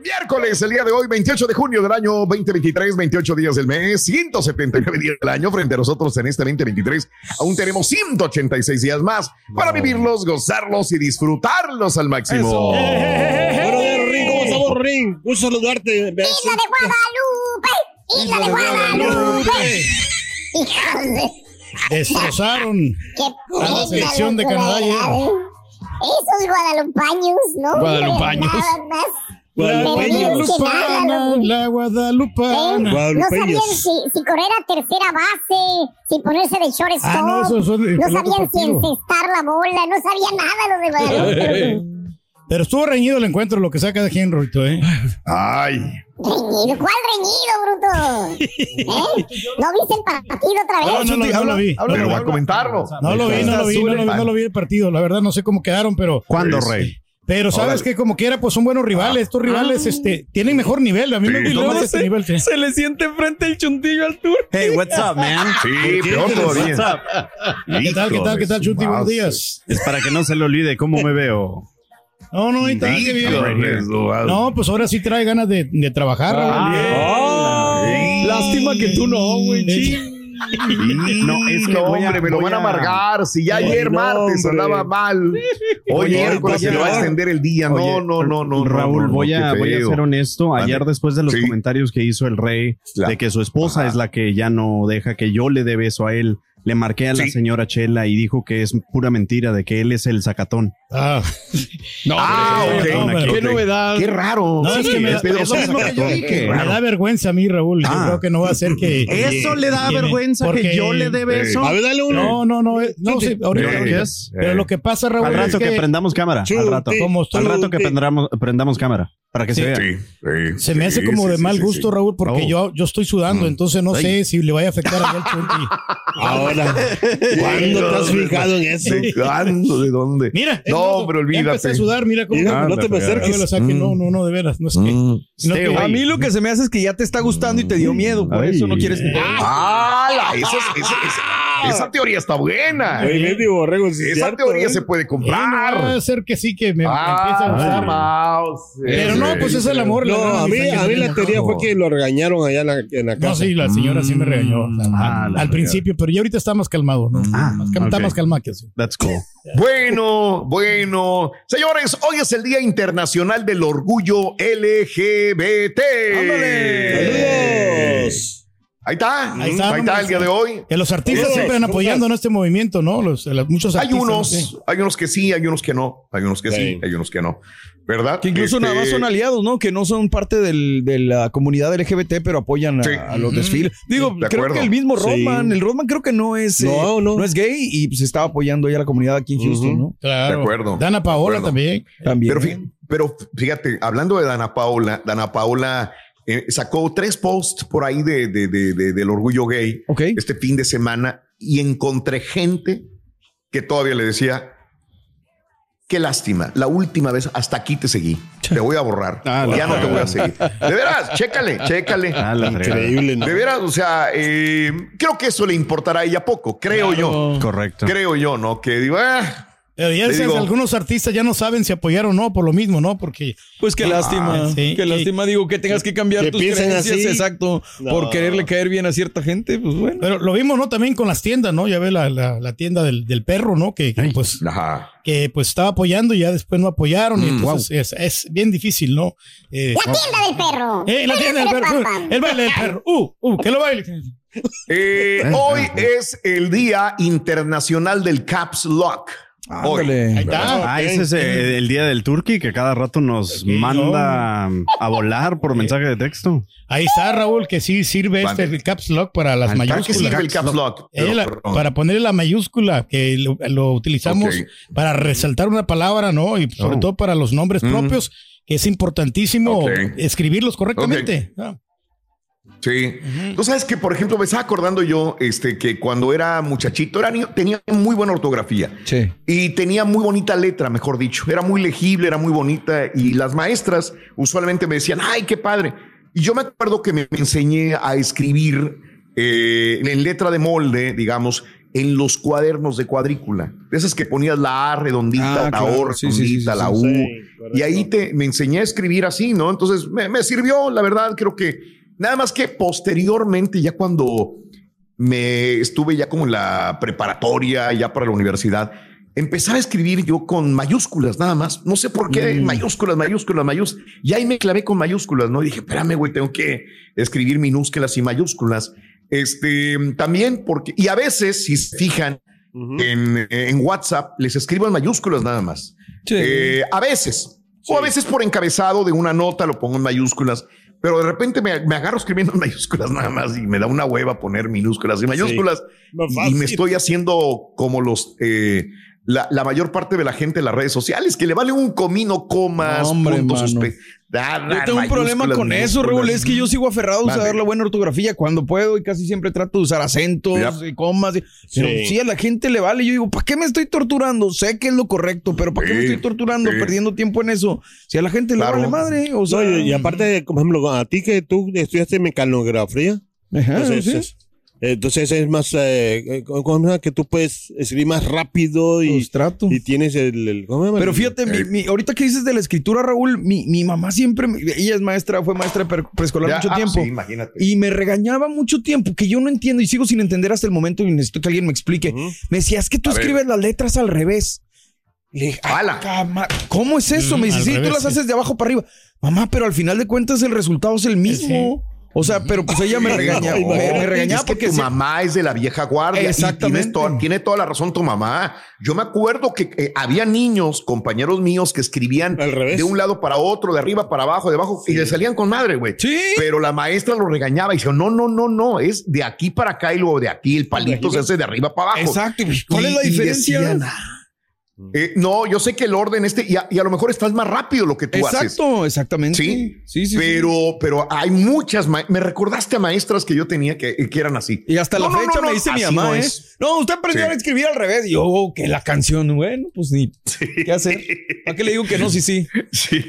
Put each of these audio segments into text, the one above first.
Miércoles, el día de hoy, 28 de junio del año 2023, 28 días del mes, 179 días del año. Frente a nosotros en este 2023, aún tenemos 186 días más para vivirlos, gozarlos y disfrutarlos al máximo. Buenos días, Rorín. ¿Cómo estamos, Rorín? Gusto saludarte. Isla de Guadalupe, Isla de Guadalupe. Destrozaron a la selección de Canadá. Esos guadalupaños, ¿no? Guadalupaños. Nada más. La guadalupana, ¿Eh? guadalupana. No sabían Guadalupeños. si, si correr a tercera base, si ponerse de shortstop. Ah, no, eso sabían si encestar la bola, no sabían nada los de Guadalupe. Pero estuvo reñido el encuentro, lo que saca de Rorito, ¿eh? Ay, Reñido, ¿cuál reñido, bruto? ¿Eh? ¿No viste el partido otra vez? no, no, no lo vi. No, pero lo va a comentarlo. No lo vi, no lo vi, no lo vi, no lo vi el partido. La verdad, no sé cómo quedaron, pero. ¿Cuándo, Este, Rey? Pero sabes Órale. que como quiera, pues son buenos rivales. Estos rivales este, tienen mejor nivel. A mí me Sí. gustó más este nivel. sí. Se le siente enfrente el chuntillo al tour. Hey, what's up, man? Sí, peor todavía. What's up? ¿Qué tal, qué tal, qué tal, Chuti? Buenos días. Es para que no se le olvide cómo me veo. No, no, ahí está, bien. No, No, pues ahora sí trae ganas de, de trabajar, Raúl. Ay, Lástima que tú no, güey. No, es que a- hombre, me lo van a amargar. Si ya Ay, ayer no, martes hombre. andaba mal, hoy miércoles se le va a extender el día. No, Oye, no, no, no. Raúl, no, no, voy, a, voy a ser honesto. Ayer, Vale. después de los Sí. comentarios que hizo el rey Claro. de que su esposa Ajá. es la que ya no deja que yo le dé beso a él, le marqué a la Sí. señora Chela y dijo que es pura mentira, de que él es el sacatón. Ah, No, Ah. Qué novedad. Qué raro. No, es que me da- Pedro es lo que yo dije. Me da vergüenza a mí, Raúl. Yo Ah. creo que no va a ser que. ¿Eso le da Tiene- vergüenza porque- que yo le dé beso? A ver, dale uno. No, no, no. eh, No, sí, ahorita. Pero lo que pasa, Raúl, Al rato es que, que prendamos cámara. Al rato. como Al rato que prendamos, prendamos cámara. Para que Sí. se vea. Sí, sí, se me hace como sí, de mal sí, gusto, sí. Raúl, porque Oh. yo, yo estoy sudando, entonces no Ay. sé si le vaya a afectar a. Chunti. Ahora, ¿cuándo te has fijado en eso? ¿De cuándo? ¿De dónde? Mira, No, pero ya empecé olvídate. a sudar, mira cómo. Mira, no te me No acerques. lo saque, no, no, no, de veras. No es que. Mm. sino que- Stay A mí lo que se me hace es que ya te está gustando y te dio miedo, por Ay. eso no quieres. ¡Ah! Esa, es- esa- teoría está buena. Borrego, es Esa cierto, teoría ¿eh? se puede Eh, no, va comprar. a ser que sí, que me, me Ah, empieza a gustar. mouse. Pero no, pues es el amor. No, a mí, a mí la teoría fue que lo regañaron allá en la, en la casa. No, sí, la señora sí me regañó. Ah, al, principio, pero ya ahorita está más calmado, ¿no? Ah, Más cal- Está más calmado que así. That's cool. Bueno, bueno. Señores, hoy es el Día Internacional del Orgullo LGBT. ¡Saludos! Ahí está. Ahí está, Ahí está el día de hoy. Que los artistas siempre van todos. apoyando en este movimiento, ¿no? Los, los- muchos Hay artistas. unos, sí. hay unos que sí, hay unos que no. Hay unos que sí, Sí. hay unos que no. ¿Verdad? Que incluso Este, nada más son aliados, ¿no? Que no son parte del- de la comunidad LGBT, pero apoyan a, Sí. a los desfiles. Digo, de creo acuerdo. que el mismo Sí. Rodman, el Rodman creo que no es, No, eh, no. es gay y pues estaba apoyando ya a la comunidad aquí en Houston, ¿no? Claro. De acuerdo. Dana Paola acuerdo. también. También. Pero, pero fíjate, hablando de Dana Paola, Dana Paola eh, sacó tres posts por ahí de, de- de- de- del orgullo gay Ok. este fin de semana y encontré gente que todavía le decía, qué lástima, la última vez hasta aquí te seguí, te voy a borrar, Ah, ya no te voy a seguir. De veras, chécale, chécale. Ah. Increíble, ¿no? De veras, o sea, eh, creo que eso le importará a ella poco, creo yo. Correcto. Creo yo, ¿no? Que digo, ah, Digo- algunos artistas ya no saben si apoyar o no por lo mismo, ¿no? Porque Pues qué lástima. sí, qué que- lástima, digo, que tengas que cambiar que tus piensen creencias, así. exacto, No. por quererle caer bien a cierta gente, pues bueno. Pero lo vimos, ¿no? También con las tiendas, ¿no? Ya ve la, la, la tienda del, del perro, ¿no? Que, que, pues, ajá. que pues estaba apoyando y ya después no apoyaron. y Mm, entonces es, es bien difícil, ¿no? Eh, La tienda del perro. eh, la tienda del perro. El baile del perro. Uh, uh, que lo baile. Eh, hoy es el Día Internacional del Caps Lock. Hoy. Ahí está. Ah, ese es eh, el día del turkey que cada rato nos manda a volar por mensaje de texto. Ahí está, Raúl, que sí sirve Mande. este el caps lock para las Al ¿Para qué mayúsculas. sirve el Caps Lock? Eh, la- para ponerle la mayúscula, que lo, lo utilizamos para resaltar una palabra, ¿no? Y sobre Oh. todo para los nombres Mm. propios, que es importantísimo escribirlos correctamente. Ah. Sí. Tú sabes que, por ejemplo, me estaba acordando yo este, que cuando era muchachito era niño, tenía muy buena ortografía. Sí. Y tenía muy bonita letra, mejor dicho. Era muy legible, era muy bonita. Y las maestras usualmente me decían, ay, qué padre. Y yo me acuerdo que me enseñé a escribir eh, en letra de molde, digamos, en los cuadernos de cuadrícula. De esas que ponías la A redondita, Ah, la claro. O Sí, sí, sí, redondita, sí, la. U. Sí, y ahí te, me enseñé a escribir así, ¿no? Entonces me, me sirvió, la verdad, creo que nada más que posteriormente, ya cuando me estuve ya como en la preparatoria, ya para la universidad, empezar a escribir yo con mayúsculas nada más. No sé por qué mayúsculas, mayúsculas, mayúsculas. Y ahí me clavé con mayúsculas, ¿no? Y dije, espérame, güey, tengo que escribir minúsculas y mayúsculas. Este también porque, y a veces, si se fijan en, en WhatsApp, les escribo en mayúsculas nada más. Sí. Eh, a veces, o a veces por encabezado de una nota lo pongo en mayúsculas, pero de repente me, me agarro escribiendo en mayúsculas nada más y me da una hueva poner minúsculas y mayúsculas. Y me estoy haciendo como los, eh, la, la mayor parte de la gente en las redes sociales, que le vale un comino, comas, Hombre, puntos, Yo da tengo un problema con eso. Raúl. Es que yo sigo aferrado a usar la buena ortografía cuando puedo y casi siempre trato de usar acentos y comas. y- Pero Sí. sí, a la gente le vale. Yo digo, ¿para qué me estoy torturando? Sé que es lo correcto, pero ¿para qué me estoy torturando, sí. perdiendo tiempo en eso? Si a la gente Claro. le vale madre. O sea, No, y, y aparte, por ejemplo, a ti que tú estudiaste mecanografía, Ajá, entonces, sí. es, entonces es más, eh, eh, ¿cómo que tú puedes escribir más rápido y, tienes el. Pero fíjate, mi- mi- ahorita que dices de la escritura, Raúl, mi, mi mamá siempre, ella es maestra, fue maestra preescolar Ya, mucho ah, tiempo. sí, imagínate. Y me regañaba mucho tiempo, que yo no entiendo y sigo sin entender hasta el momento y necesito que alguien me explique. Me decía, es que tú A ver. escribes las letras al revés. Le dije, "Ah, ¿cómo es eso? Mm, me dice, sí, tú las sí. haces de abajo para arriba. Mamá, pero al final de cuentas el resultado es el mismo. O sea, pero pues ella me regañaba, no, me, regañaba es que porque tu mamá es de la vieja guardia. y Exactamente. tienes toda- tiene toda la razón tu mamá. Yo me acuerdo que eh, había niños, compañeros míos, que escribían Al revés. de un lado para otro, de arriba para abajo, de abajo, y le salían con madre, güey. Sí. Pero la maestra lo regañaba y dijo, no, no, no, no, es de aquí para acá y luego de aquí el palito se hace de arriba para abajo. Exacto. ¿Cuál Y- es la y diferencia? decían, eh, no, yo sé que el orden este, y a, y a lo mejor estás más rápido lo que tú haces. Exacto, exactamente. Sí, sí, sí. pero, pero hay muchas. Me recordaste a maestras que yo tenía que, que eran así. Y hasta No, la no, fecha no, me no, dice mi mamá, no ¿eh? No, usted aprendió Sí. a escribir al revés. Y yo, oh, que la canción, bueno, pues ni. ¿Qué hacer? ¿Para qué le digo que no? Sí, sí. Sí.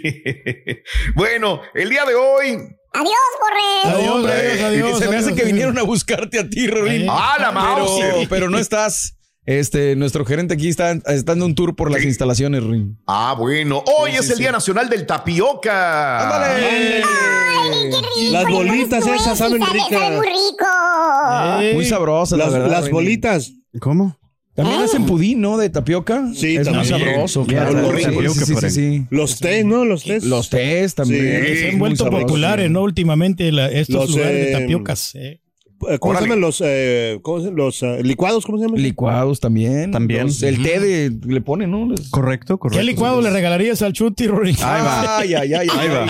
Bueno, el día de hoy. Adiós, Borre. Adiós, Hombre, adiós, adiós, se me hace adiós, que vinieron a buscarte a ti, Rolín. ¡Ah, la pero, pero no estás. Este, nuestro gerente aquí está, está dando un tour por las Sí. instalaciones, Rolín. Ah, bueno. Hoy Sí, es sí, el sí. Día Nacional del Tapioca. ¡Ándale! Las bolitas esas saben Sabe- ricas. Sabe muy rico. Muy sabrosa, la Las, verdad. las bolitas. ¿Cómo? También hacen pudín, ¿no? De tapioca. Sí, es muy también. sabroso. Claro. la Sí, tapioca, sí, sí. Los tés, ¿no? Los tés. Los tés también. Sí. Se han Muy vuelto populares, ¿no? Últimamente la- estos Los, lugares de eh, tapiocas. eh. Eh, ¿Cómo Órale. se llaman los, eh, cómo se- los eh, licuados? ¿Cómo se llaman? Licuados también. También. Los- el té de, le ponen, ¿no? Les- Correcto, correcto. ¿Qué licuado le regalarías al Chuti, Rory? Ay, ay, ay, Ahí va.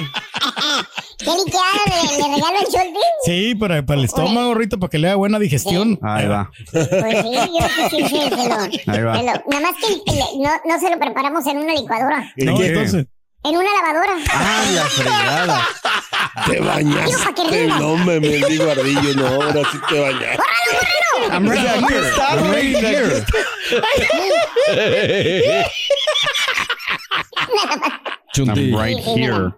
¿Qué liqueada le, le regalo el Cholti? Sí, para, para el estómago, Rito, para que le haga buena digestión. Ahí va. Pues sí, yo sí, sí, sí, se lo, Ahí va. se lo- Nada más que le- no, no se lo preparamos en una licuadora, entonces. En una lavadora. Ah, la fregada. Te bañaste, no me mendigo ardillo, no, ahora sí te bañaste. I'm right here. I'm right here. I'm right here.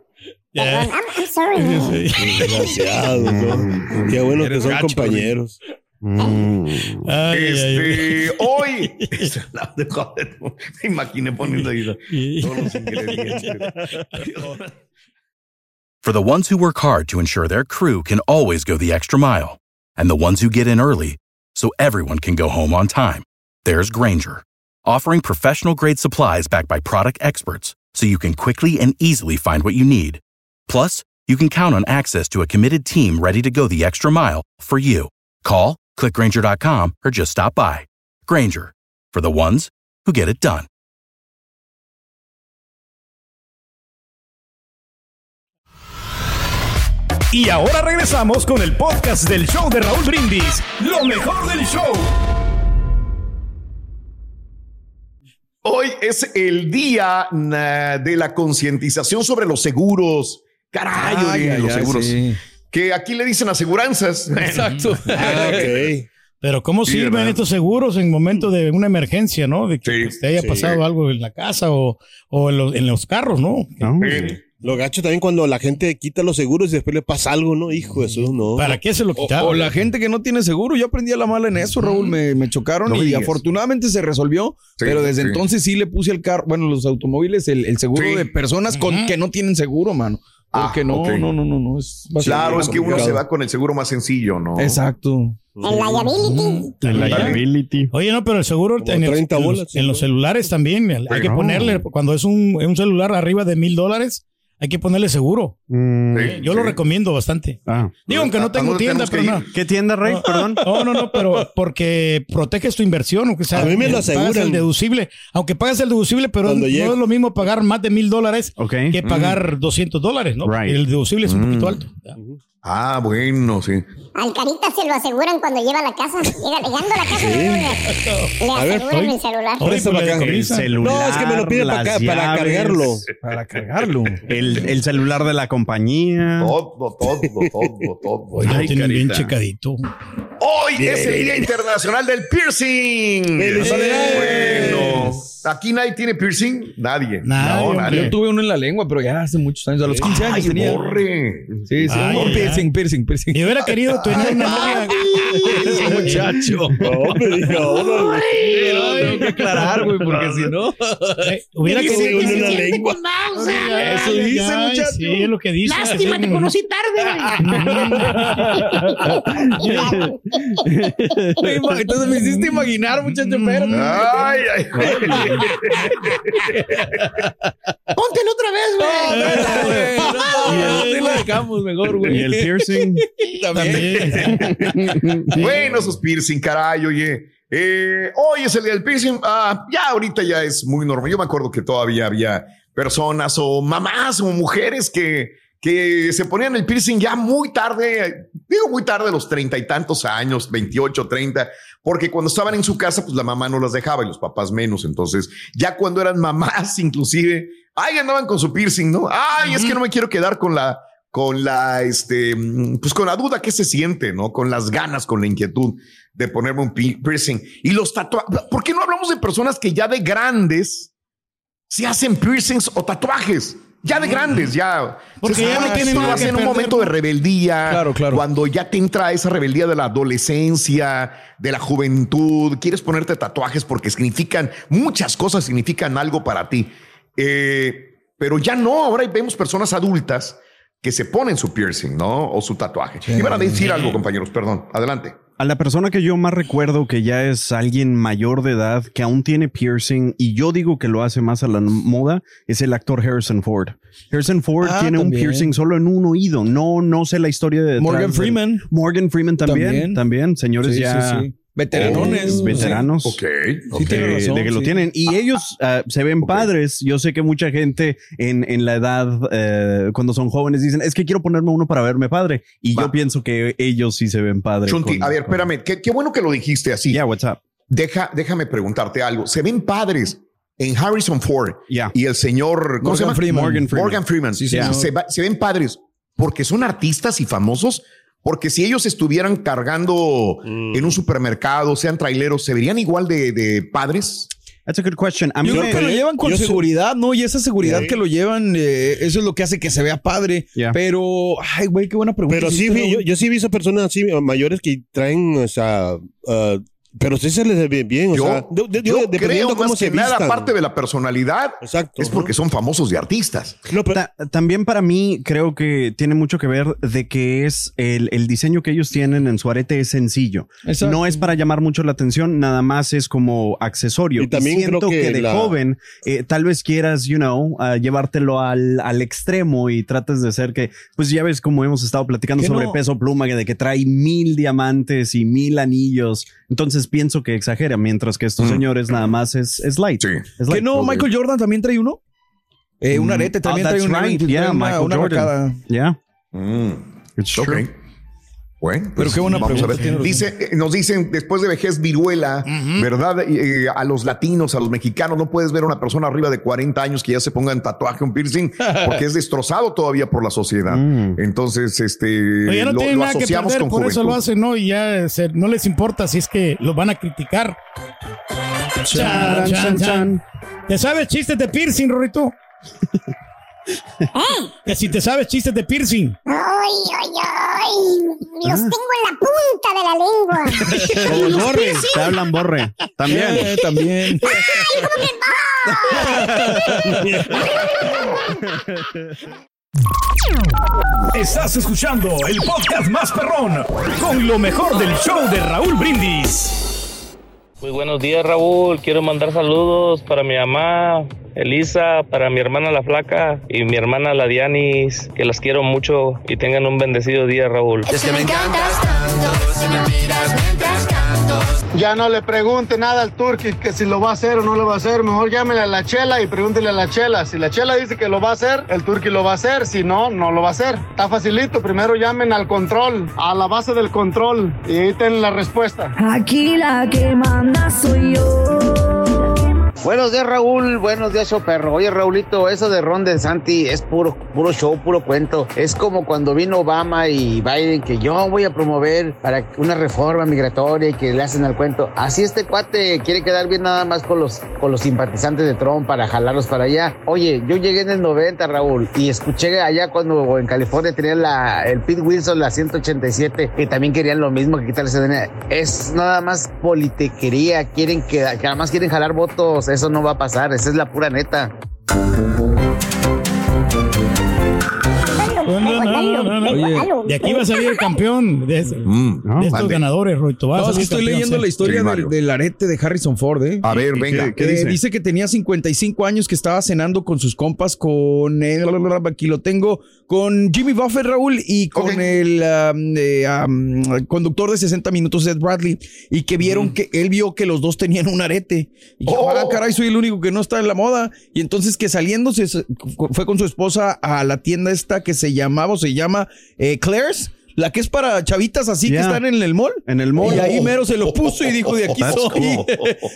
Perdón, I'm, I'm sorry. Desgraciado, ¿no? Qué bueno que son gacho, Mm. compañeros. Este, hoy. Me imaginé poniendo ahí todos los ingredientes. For the ones who work hard to ensure their crew can always go the extra mile, and the ones who get in early so everyone can go home on time, there's Granger, offering professional grade supplies backed by product experts so you can quickly and easily find what you need. Plus, you can count on access to a committed team ready to go the extra mile for you. Call, clickgranger.com, or just stop by. Granger, for the ones who get it done. Y ahora regresamos con el podcast del show de Raúl Brindis. Lo mejor del show. Hoy es el día de la concientización sobre los seguros. Caray, Ay, ay, los ay, seguros. sí. Que aquí le dicen aseguranzas. Exacto. Ah. Pero ¿cómo Sí, sirven ¿verdad? estos seguros en momento de una emergencia, no? De que Sí, pues, te haya sí. pasado algo en la casa o, o en, los, en los carros, ¿no? No. Sí. Lo gacho también cuando la gente quita los seguros y después le pasa algo, ¿no? Hijo de eso, no. ¿Para qué se lo O, quitaron? o la gente que no tiene seguro, yo aprendí a la mala en eso, Raúl, me, me chocaron No me y digas. afortunadamente se resolvió, Sí, pero desde sí. entonces sí le puse el carro, bueno, los automóviles, el, el seguro Sí. de personas con, que no tienen seguro, mano. Ah, Porque no, no, no, no, no, es Claro, es que uno se va con el seguro más sencillo, ¿no? Exacto. El liability. El liability. Oye, no, pero el seguro en, el- 30 en los, bolas, en los celulares también hay que ponerle, cuando es un, un celular arriba de mil dólares, hay que ponerle seguro. Mm, Sí, Yo lo recomiendo bastante. ah. Digo, aunque no ¿A tengo tienda, pero no. ¿Qué tienda, Rey? Perdón. No, no, no, pero porque proteges tu inversión. O sea, A mí me lo pagas aseguran. el deducible. Aunque pagas el deducible, pero Cuando no es lo mismo pagar más de mil dólares que pagar 200 dólares, ¿no? Right. El deducible es un poquito alto. Ah, bueno, sí. Al carita se lo aseguran cuando lleva a la casa. Llega, llegando a la casa, le, le A ver, aseguran el celular. Para le acá. decomisan. celular. No, es que me lo pide para acá, para cargarlo. Para cargarlo. El, el celular de la compañía. Todo, todo, todo, todo. Ay, tienen bien checadito. Hoy es el Día Internacional del Piercing. ¡Felicidades! Bueno, aquí nadie tiene piercing. Nadie. Nadie, no, nadie. Yo tuve uno en la lengua, pero ya hace muchos años, a los 15 años Ay, tenía. borre. Sí, sí, Ay, no, piercing, piercing, piercing. Y hubiera querido tener una novia. Ese muchacho. No, me ahora. No, tengo que aclarar, güey, porque si no. eh, hubiera querido tener una una lengua. Eso dice, muchacho. Sí, es lo que dice. Lástima, te conocí tarde. Ima- Entonces me hiciste imaginar, muchacho, pero. Ay, ay. Póntelo otra vez, güey. Y lo dejamos mejor, güey. Y el piercing. También. bueno, esos piercing, caray, oye. Eh, hoy es el día del piercing. Ah, ya ahorita ya es muy normal. Yo me acuerdo que todavía había personas o mamás o mujeres que, que se ponían el piercing ya muy tarde, digo muy tarde, a los treinta y tantos años, 28, 30, porque cuando estaban en su casa, pues la mamá no las dejaba y los papás menos. Entonces, ya cuando eran mamás, inclusive, ay, andaban con su piercing, ¿no? Ay, es que no me quiero quedar con la, con la, este, pues con la duda que se siente, ¿no? Con las ganas, con la inquietud de ponerme un pi- piercing. Y los tatuajes, ¿por qué no hablamos de personas que ya de grandes se hacen piercings o tatuajes? Ya de grandes, ya. Porque ya no que tienen nada que en un momento de rebeldía. Claro, claro. Cuando ya te entra esa rebeldía de la adolescencia, de la juventud, quieres ponerte tatuajes porque significan muchas cosas, significan algo para ti. Eh, pero ya no, ahora vemos personas adultas que se ponen su piercing, ¿no? O su tatuaje. Iban a decir algo, compañeros, perdón. Adelante. A la persona que yo más recuerdo que ya es alguien mayor de edad, que aún tiene piercing, y yo digo que lo hace más a la moda, es el actor Harrison Ford. Harrison Ford Ah, tiene un piercing solo en un oído. No, no sé la historia de Morgan Freeman. Morgan Freeman también, También. también, señores Sí, ya sí, sí. Veteranones. oh, veteranos. Ok. Sí, tiene de, razón, de que lo sí. tienen. Y ellos ah, se ven padres. Yo sé que mucha gente en, en la edad, eh, cuando son jóvenes, dicen, es que quiero ponerme uno para verme padre. Y Va. yo pienso que ellos sí se ven padres. Chunti, con- a ver, con- espérame. Qué, qué bueno que lo dijiste así. Yeah, what's up? Deja, déjame preguntarte algo. Se ven padres en Harrison Ford Yeah. y el señor ¿cómo se Morgan llama? Freeman. Morgan Freeman. Morgan Freeman. Sí, se, se se ven padres. porque son artistas y famosos. Porque si ellos estuvieran cargando Mm. en un supermercado, sean traileros, ¿se verían igual de, de padres? That's a good question. A mí Yo creo que lo llevan con seguridad, ¿no? Y esa seguridad que lo llevan, eh, eso es lo que hace que se vea padre. Pero, ay, güey, qué buena pregunta. Pero sí, vi- yo sí he visto personas así mayores que traen, o sea, ah, pero sí se les ve bien, o Yo, sea, de- de- yo dependiendo creo cómo más se que nada, aparte de la personalidad, Exacto. es porque son famosos de artistas. No, pero- Ta- también para mí creo que tiene mucho que ver de que es el, el diseño que ellos tienen en su arete es sencillo. Exacto. No es para llamar mucho la atención, nada más es como accesorio. Y también siento creo que que, de la- joven eh, tal vez quieras, you know, ah, llevártelo al, al extremo y trates de ser que, pues ya ves como hemos estado platicando sobre no. peso pluma, que de que trae mil diamantes y mil anillos. Entonces pienso que exagera, mientras que estos Mm. señores nada más es, es light. Sí. Es ¿Que no? Michael Jordan también trae uno. Eh, un Mm. arete también Oh, trae right. trae Yeah, una, Michael una Jordan. arcada. Yeah. Mm, It's ok. true. Bueno, Pero qué buena vamos a pregunta, ver. Dice, eh, nos dicen después de vejez viruela, ¿verdad? Eh, a los latinos, a los mexicanos, no puedes ver a una persona arriba de 40 años que ya se ponga en tatuaje, un piercing, porque es destrozado todavía por la sociedad. Mm. Entonces, este, Pero ya no lo, tienen lo nada que asociamos perder, con por eso lo juventud. hacen, ¿no? Y ya se- no les importa si es que los van a criticar. Chan, chan, chan. ¿Te sabes chistes de piercing, Rorito? Que si te sabes chistes de piercing. Ay, ay, ay. Los tengo en la punta de la lengua. Como el borre. Te hablan borre. También. Eh, también. Estás escuchando el podcast más perrón con lo mejor del show de Raúl Brindis. Muy buenos días, Raúl. Quiero mandar saludos para mi mamá, Elisa, para mi hermana La Flaca y mi hermana La Dianis, que las quiero mucho y tengan un bendecido día, Raúl. Es que me encantas tanto, si me miras. Ya no le pregunte nada al Turki que si lo va a hacer o no lo va a hacer. Mejor llámele a la Chela y pregúntele a la Chela. Si la Chela dice que lo va a hacer, el Turki lo va a hacer. Si no, no lo va a hacer. Está facilito. Primero llamen al control, a la base del control y ahí tienen la respuesta. Aquí la que manda soy yo. Buenos días, Raúl. Buenos días, show perro. Oye, Raulito, eso de Ron de Santi es puro, puro show, puro cuento. Es como cuando vino Obama y Biden, que yo voy a promover para una reforma migratoria y que le hacen al cuento. Así este cuate quiere quedar bien nada más con los, con los simpatizantes de Trump para jalarlos para allá. Oye, yo llegué en el 90, Raúl, y escuché allá cuando en California tenían la, el Pete Wilson, la 187, que también querían lo mismo que quitarle. Es nada más politiquería. Quieren que, que nada más quieren jalar votos. Eso no va a pasar. Esa es la pura neta. De aquí va a salir el campeón de, ese- de estos mande. ganadores, Roito. No, es que estoy campeón, leyendo sí. la historia Sí, del, arete de Harrison Ford, ¿eh? A ver, venga. Eh, dice? que tenía 55 años, que estaba cenando con sus compas, con el, aquí lo tengo, con Jimmy Buffett, Raúl, y con el um, eh, um, conductor de 60 minutos, Ed Bradley, y que vieron que él vio que los dos tenían un arete. Y dijo, Oh. ah, caray, soy el único que no está en la moda. Y entonces que saliéndose, se- fue con su esposa a la tienda esta que se llamaba, o se llama eh, Claire's. La que es para chavitas así que están en el mall. En el mall. Y ahí mero se lo puso y dijo, de aquí soy. cool.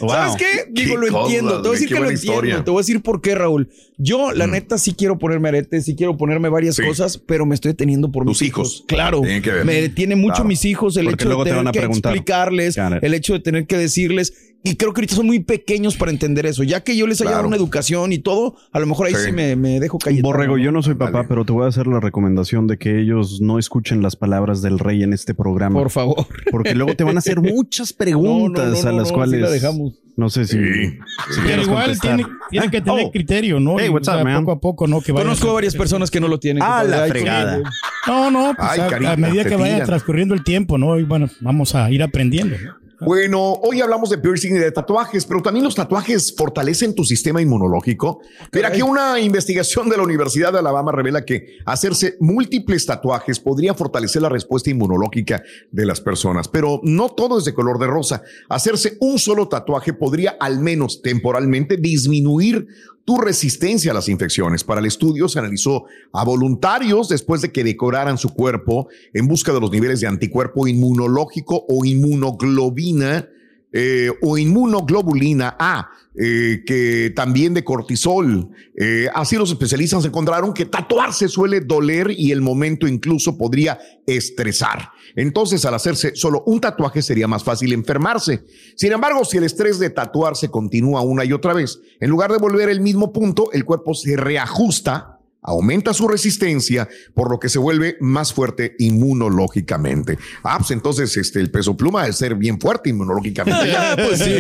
Wow. ¿Sabes qué? Digo, Qué lo cosas, entiendo. Te voy a decir que lo entiendo. Te voy a decir por qué, Raúl. Yo, la neta, sí quiero ponerme aretes, sí quiero ponerme varias Sí. cosas, pero me estoy deteniendo por Tus mis hijos. Claro. Tienen que ver. Me detiene mucho Claro. mis hijos el Porque hecho luego de te tener van a que preguntar. explicarles, el hecho de tener que decirles. Y creo que ahorita son muy pequeños para entender eso. Ya que yo les haya dado Claro. una educación y todo, a lo mejor ahí sí, Sí. me, me dejo caer. Borrego, yo no soy papá, pero te voy a hacer la recomendación de que ellos no escuchen las palabras del rey en este programa. Por favor. Porque luego te van a hacer muchas preguntas No, no, no, a las no, cuales sí la dejamos. no sé si, Sí. si Pero igual contestar. tiene, tiene que tener Oh. criterio, ¿no? Hey, what's o sea, up, man? Poco a poco, ¿no? Que Conozco a varias personas que no lo tienen. Ah, la fregada. No, no, pues Ay, a- medida que vaya tiran. transcurriendo el tiempo, ¿no? Y bueno, vamos a ir aprendiendo. ¿No? Bueno, hoy hablamos de piercing y de tatuajes, pero también los tatuajes fortalecen tu sistema inmunológico. Mira, que una investigación de la Universidad de Alabama revela que hacerse múltiples tatuajes podría fortalecer la respuesta inmunológica de las personas, pero no todo es de color de rosa. Hacerse un solo tatuaje podría al menos temporalmente disminuir tu resistencia a las infecciones. Para el estudio se analizó a voluntarios después de que decoraran su cuerpo en busca de los niveles de anticuerpo inmunológico o inmunoglobina eh, o inmunoglobulina A, eh, que también de cortisol. Eh, así los especialistas encontraron que tatuarse suele doler y el momento incluso podría estresar. Entonces, al hacerse solo un tatuaje sería más fácil enfermarse. Sin embargo, si el estrés de tatuarse continúa una y otra vez, en lugar de volver al mismo punto, el cuerpo se reajusta aumenta su resistencia, por lo que se vuelve más fuerte inmunológicamente. Ah, pues entonces este, el peso pluma debe ser bien fuerte inmunológicamente. Pues sí.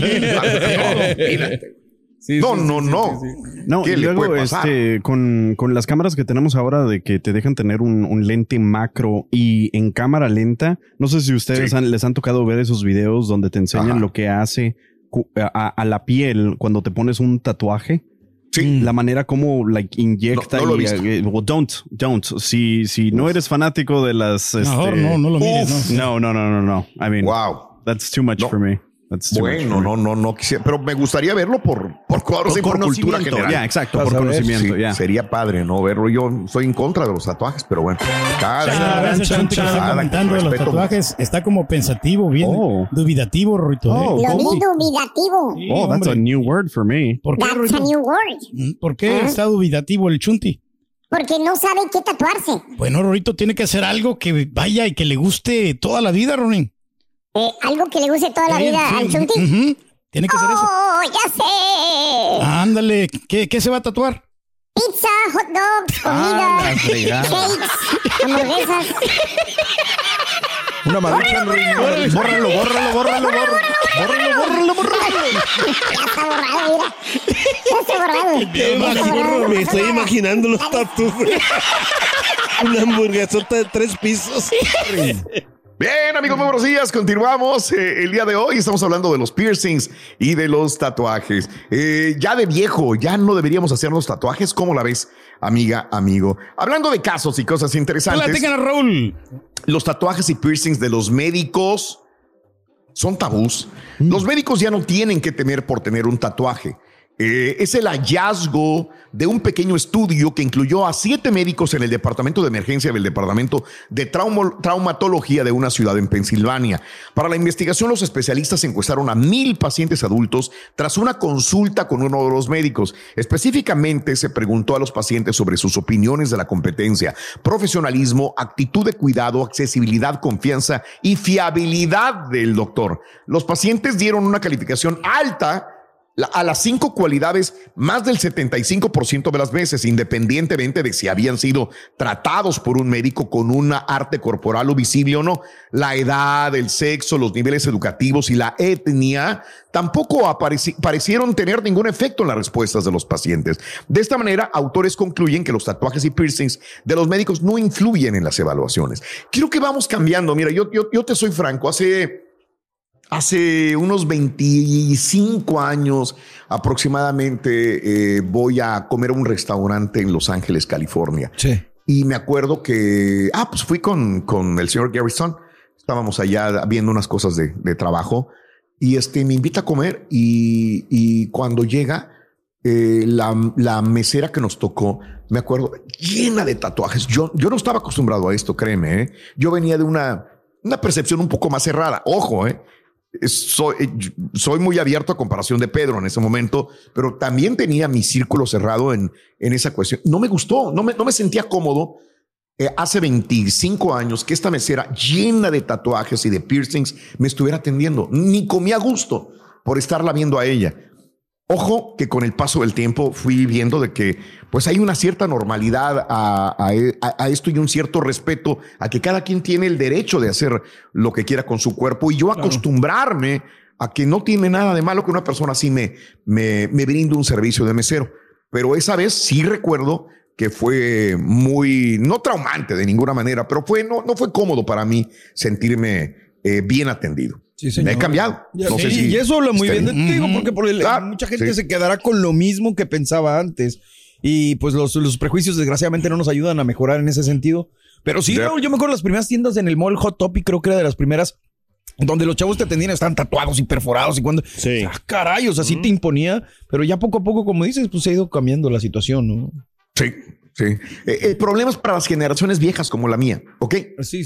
No, no, no. No, ¿Qué y le luego puede pasar? este, con, con las cámaras que tenemos ahora de que te dejan tener un, un lente macro y en cámara lenta, no sé si ustedes han- les han tocado ver esos videos donde te enseñan lo que hace a la piel cuando te pones un tatuaje. Sí. La manera como like inyecta No, no lo he y, visto. eh, well, don't, don't. Si, si no eres fanático de las Mejor este- no, no lo mires, No, no, no, no, no. I mean, wow. That's too much for me. Bueno, no, no, no quisiera, pero me gustaría verlo por, por, ahora sí, por cultura conocimiento, general. ya, exacto, por conocimiento, sí, ya. Sería padre, ¿no? Verlo. Yo soy en contra de los tatuajes, pero bueno. Cada, Cada cada comentando de los tatuajes está como pensativo, bien Oh. dubitativo, Rorito. ¿eh? Lo vi dubitativo. Oh, that's a new word for me. ¿Por qué, That's a new word. ¿Por qué ¿Ah? está dubitativo el Chunti? Porque no sabe qué tatuarse. Bueno, Rorito tiene que hacer algo que vaya y que le guste toda la vida, Ronin. Eh, algo que le guste toda la Eh, vida sí, al Chunti. Tiene que ser eso. ¡Oh, ya sé! Ándale, ¿qué, qué se va a tatuar? Pizza, hot dogs, Ah, comida, cakes, hamburguesas. Una marucha, Bórralo, bórralo, bórralo, bórralo, bórralo, bórralo, bórralo. Ya está borrado, mira. Ya está borrado. Me, Ya está imagino- borrado. me estoy imaginando los tatu. Una hamburguesota de tres pisos. Bien, amigos, muy buenos días. Continuamos eh, el día de hoy. Estamos hablando de los piercings y de los tatuajes. Eh, ya de viejo, ya no deberíamos hacernos tatuajes. ¿Cómo la ves, amiga, amigo? Hablando de casos y cosas interesantes. Platícanos, Raúl. Los tatuajes y piercings de los médicos son tabús. Los médicos ya no tienen que temer por tener un tatuaje. Eh, es el hallazgo de un pequeño estudio que incluyó a siete médicos en el departamento de emergencia del departamento de traumatología de una ciudad en Pensilvania. Para la investigación, los especialistas encuestaron a mil pacientes adultos tras una consulta con uno de los médicos. Específicamente se preguntó a los pacientes sobre sus opiniones de la competencia, profesionalismo, actitud de cuidado, accesibilidad, confianza y fiabilidad del doctor. Los pacientes dieron una calificación alta a las cinco cualidades más del 75% de las veces, independientemente de si habían sido tratados por un médico con una arte corporal o visible o no. La edad, el sexo, los niveles educativos y la etnia tampoco parecieron tener ningún efecto en las respuestas de los pacientes. De esta manera, autores concluyen que los tatuajes y piercings de los médicos no influyen en las evaluaciones. Creo que vamos cambiando. Mira, yo, yo, yo te soy franco, hace... Hace unos 25 años aproximadamente eh, voy a comer a un restaurante en Los Ángeles, California. Sí. Y me acuerdo que, ah, pues fui con, con el señor Garrison. Estábamos allá viendo unas cosas de, de trabajo y este me invita a comer y, y cuando llega eh, la, la mesera que nos tocó, me acuerdo, llena de tatuajes. Yo, yo no estaba acostumbrado a esto, créeme. ¿eh? Yo venía de una, una percepción un poco más cerrada. Ojo, ¿eh? Soy, eh, soy muy abierto a comparación de Pedro en ese momento, pero también tenía mi círculo cerrado en, en esa cuestión. No me gustó, no me, no me sentía cómodo. eh, hace 25 años que esta mesera llena de tatuajes y de piercings me estuviera atendiendo. Ni comía gusto por estarla viendo a ella. Ojo que con el paso del tiempo fui viendo de que pues hay una cierta normalidad a, a- a- a esto y un cierto respeto a que cada quien tiene el derecho de hacer lo que quiera con su cuerpo y yo acostumbrarme a que no tiene nada de malo que una persona así me, me, me brinde un servicio de mesero. Pero esa vez sí recuerdo que fue muy, no traumante de ninguna manera, pero fue, no, no fue cómodo para mí sentirme eh, bien atendido. Me he cambiado. No sí, sé si y eso habla muy bien de ti, digo, porque por el- Claro, mucha gente sí. se quedará con lo mismo que pensaba antes. Y pues los, los prejuicios desgraciadamente no nos ayudan a mejorar en ese sentido. Pero sí. Raúl, yo me acuerdo las primeras tiendas en el mall Hot Topic, creo que era de las primeras donde los chavos te atendían, estaban tatuados y perforados y cuando... Ah, caray, o sea, sí te imponía, pero ya poco a poco, como dices, pues se ha ido cambiando la situación, ¿no? Sí, sí. Eh, el problema es para las generaciones viejas como la mía, ¿ok?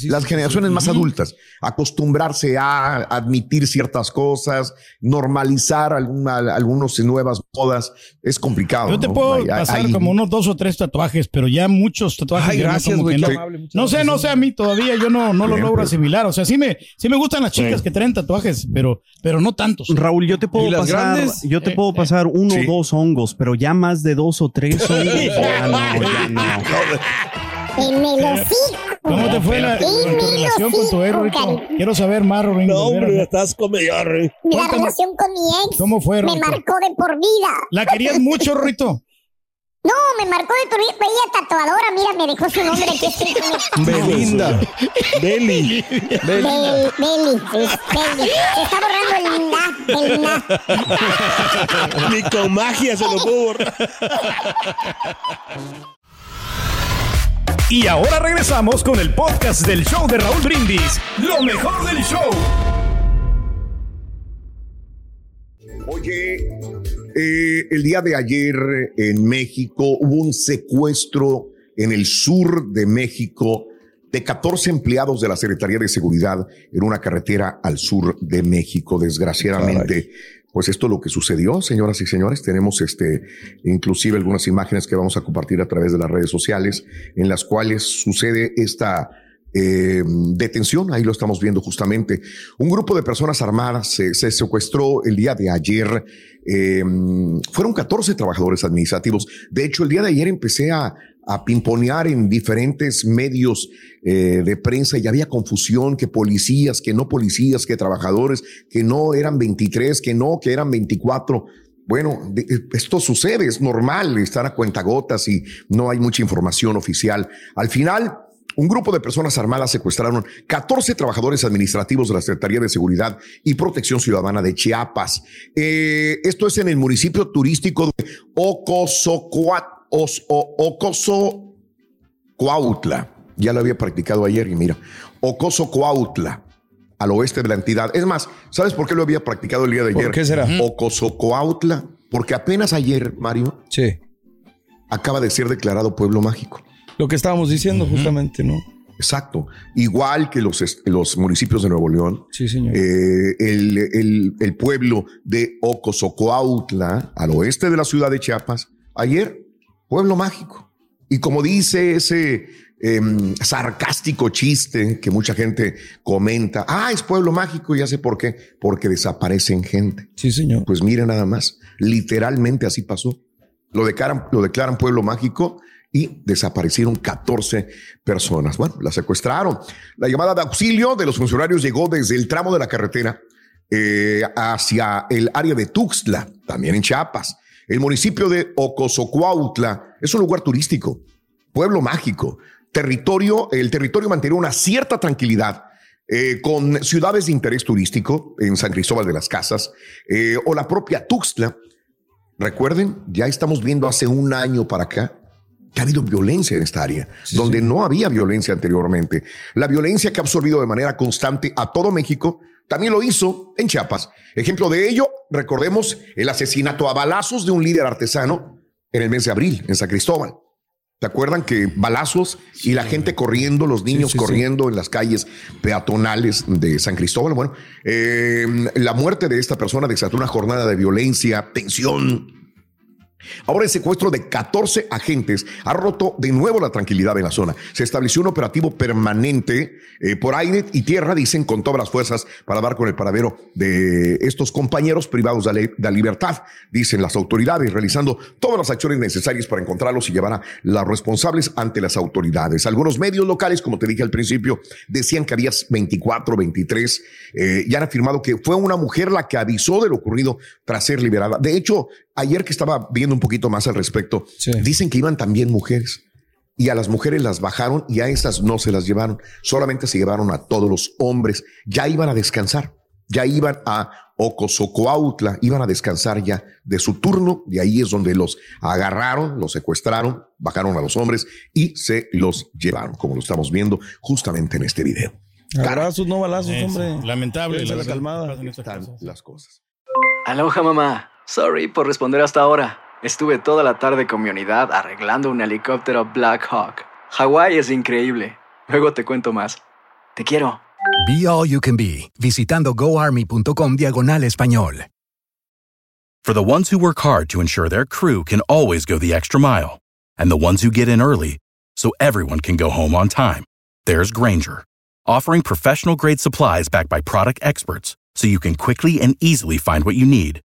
las generaciones más adultas, acostumbrarse a admitir ciertas cosas, normalizar alguna, algunas nuevas modas, es complicado. Yo te ¿no? puedo Hay- pasar hay- como unos dos o tres tatuajes, pero ya muchos tatuajes. Ay, gracias, como güey, no. No sé, no sé, a mí todavía yo no, no lo logro pero- asimilar. O sea, sí me, sí me gustan las chicas Sí. que traen tatuajes, pero, pero no tantos. Raúl, yo te puedo ¿Y las pasar, grandes? yo te Eh, puedo eh, pasar uno sí. o dos hongos, pero ya más de dos o tres hongos, ya no, ya no. En el hocico. ¿Cómo te fue la, En tu el relación con tu ex. Quiero saber más, Rubén. No, hombre, estás yo, Rey. La relación con mi ex ¿Cómo fue, me Rito? marcó de por vida. ¿La querías mucho, Rito? No, me marcó de por vida. Ella tatuadora, mira, me dejó su nombre aquí escrito. Belinda. Beli. Bel- Beli, Beli. Se está borrando el na, el na. Ni con magia se lo pudo borrar. Y ahora regresamos con el podcast del show de Raúl Brindis. Lo mejor del show. Oye, eh, el día de ayer en México hubo un secuestro en el sur de México de 14 empleados de la Secretaría de Seguridad en una carretera al sur de México. Desgraciadamente, pues esto es lo que sucedió, señoras y señores. Tenemos este, inclusive algunas imágenes que vamos a compartir a través de las redes sociales en las cuales sucede esta eh, detención, ahí lo estamos viendo justamente. Un grupo de personas armadas se, se secuestró el día de ayer. eh, fueron 14 trabajadores administrativos. De hecho, el día de ayer empecé a, a pimponear en diferentes medios eh, de prensa y había confusión, que policías, que no policías, que trabajadores, que no eran 23, que no, que eran 24. Bueno, esto sucede, es normal estar a cuentagotas y no hay mucha información oficial. Al final, un grupo de personas armadas secuestraron 14 trabajadores administrativos de la Secretaría de Seguridad y Protección Ciudadana de Chiapas. Eh, esto es en el municipio turístico de Ocosocuat, Os- O- Ocosocuautla. Ya lo había practicado ayer y mira, Ocosocuautla, al oeste de la entidad. Es más, ¿sabes por qué lo había practicado el día de ¿Por ayer? qué será? Ocosocuautla, porque apenas ayer, Mario, Sí. acaba de ser declarado pueblo mágico. Lo que estábamos diciendo justamente, ¿no? Exacto. Igual que los, los municipios de Nuevo León. Sí, señor. eh, el, el- el pueblo de Ocosocoautla, al oeste de la ciudad de Chiapas, ayer, pueblo mágico. Y como dice ese em, sarcástico chiste que mucha gente comenta, ah, es pueblo mágico, ya sé por qué, porque desaparecen gente. Sí, señor. Pues mire nada más, literalmente así pasó. Lo declaran, lo declaran pueblo mágico y desaparecieron 14 personas. Bueno, la secuestraron. La llamada de auxilio de los funcionarios llegó desde el tramo de la carretera eh, hacia el área de Tuxtla, también en Chiapas. El municipio de Ocosocuautla es un lugar turístico, pueblo mágico, territorio, el territorio mantiene una cierta tranquilidad eh, con ciudades de interés turístico en San Cristóbal de las Casas eh, o la propia Tuxtla. Recuerden, ya estamos viendo hace un año para acá que ha habido violencia en esta área, donde no había violencia anteriormente. La violencia que ha absorbido de manera constante a todo México también lo hizo en Chiapas. Ejemplo de ello, recordemos el asesinato a balazos de un líder artesano en el mes de abril en San Cristóbal. ¿Se acuerdan que balazos y la gente corriendo, los niños sí, sí. corriendo en las calles peatonales de San Cristóbal? Bueno, eh, la muerte de esta persona desató una jornada de violencia, tensión, Ahora el secuestro de 14 agentes ha roto de nuevo la tranquilidad en la zona. Se estableció un operativo permanente eh, por aire y tierra, dicen, con todas las fuerzas para dar con el paradero de estos compañeros privados de la, libertad, dicen las autoridades, realizando todas las acciones necesarias para encontrarlos y llevar a los responsables ante las autoridades. Algunos medios locales, como te dije al principio, decían que había 24, 23, eh, y han afirmado que fue una mujer la que avisó de lo ocurrido tras ser liberada. De hecho, ayer que estaba viendo un poquito más al respecto, dicen que iban también mujeres y a las mujeres las bajaron y a esas no se las llevaron, solamente se llevaron a todos los hombres, ya iban a descansar, ya iban a Ocosocoautla, iban a descansar ya de su turno, y ahí es donde los agarraron, los secuestraron, bajaron a los hombres y se los llevaron, como lo estamos viendo justamente en este video. Abrazos, no balazos, Es hombre. lamentable, la calmada. Están cosas. las cosas. Aloha mamá. Sorry por responder hasta ahora. Estuve toda la tarde con mi unidad arreglando un helicóptero Black Hawk. Hawái es increíble. Luego te cuento más. Te quiero. Be All You Can Be, visitando goarmy.com diagonal español. For the ones who work hard to ensure their crew can always go the extra mile, and the ones who get in early so everyone can go home on time, there's Granger, offering professional grade supplies backed by product experts so you can quickly and easily find what you need.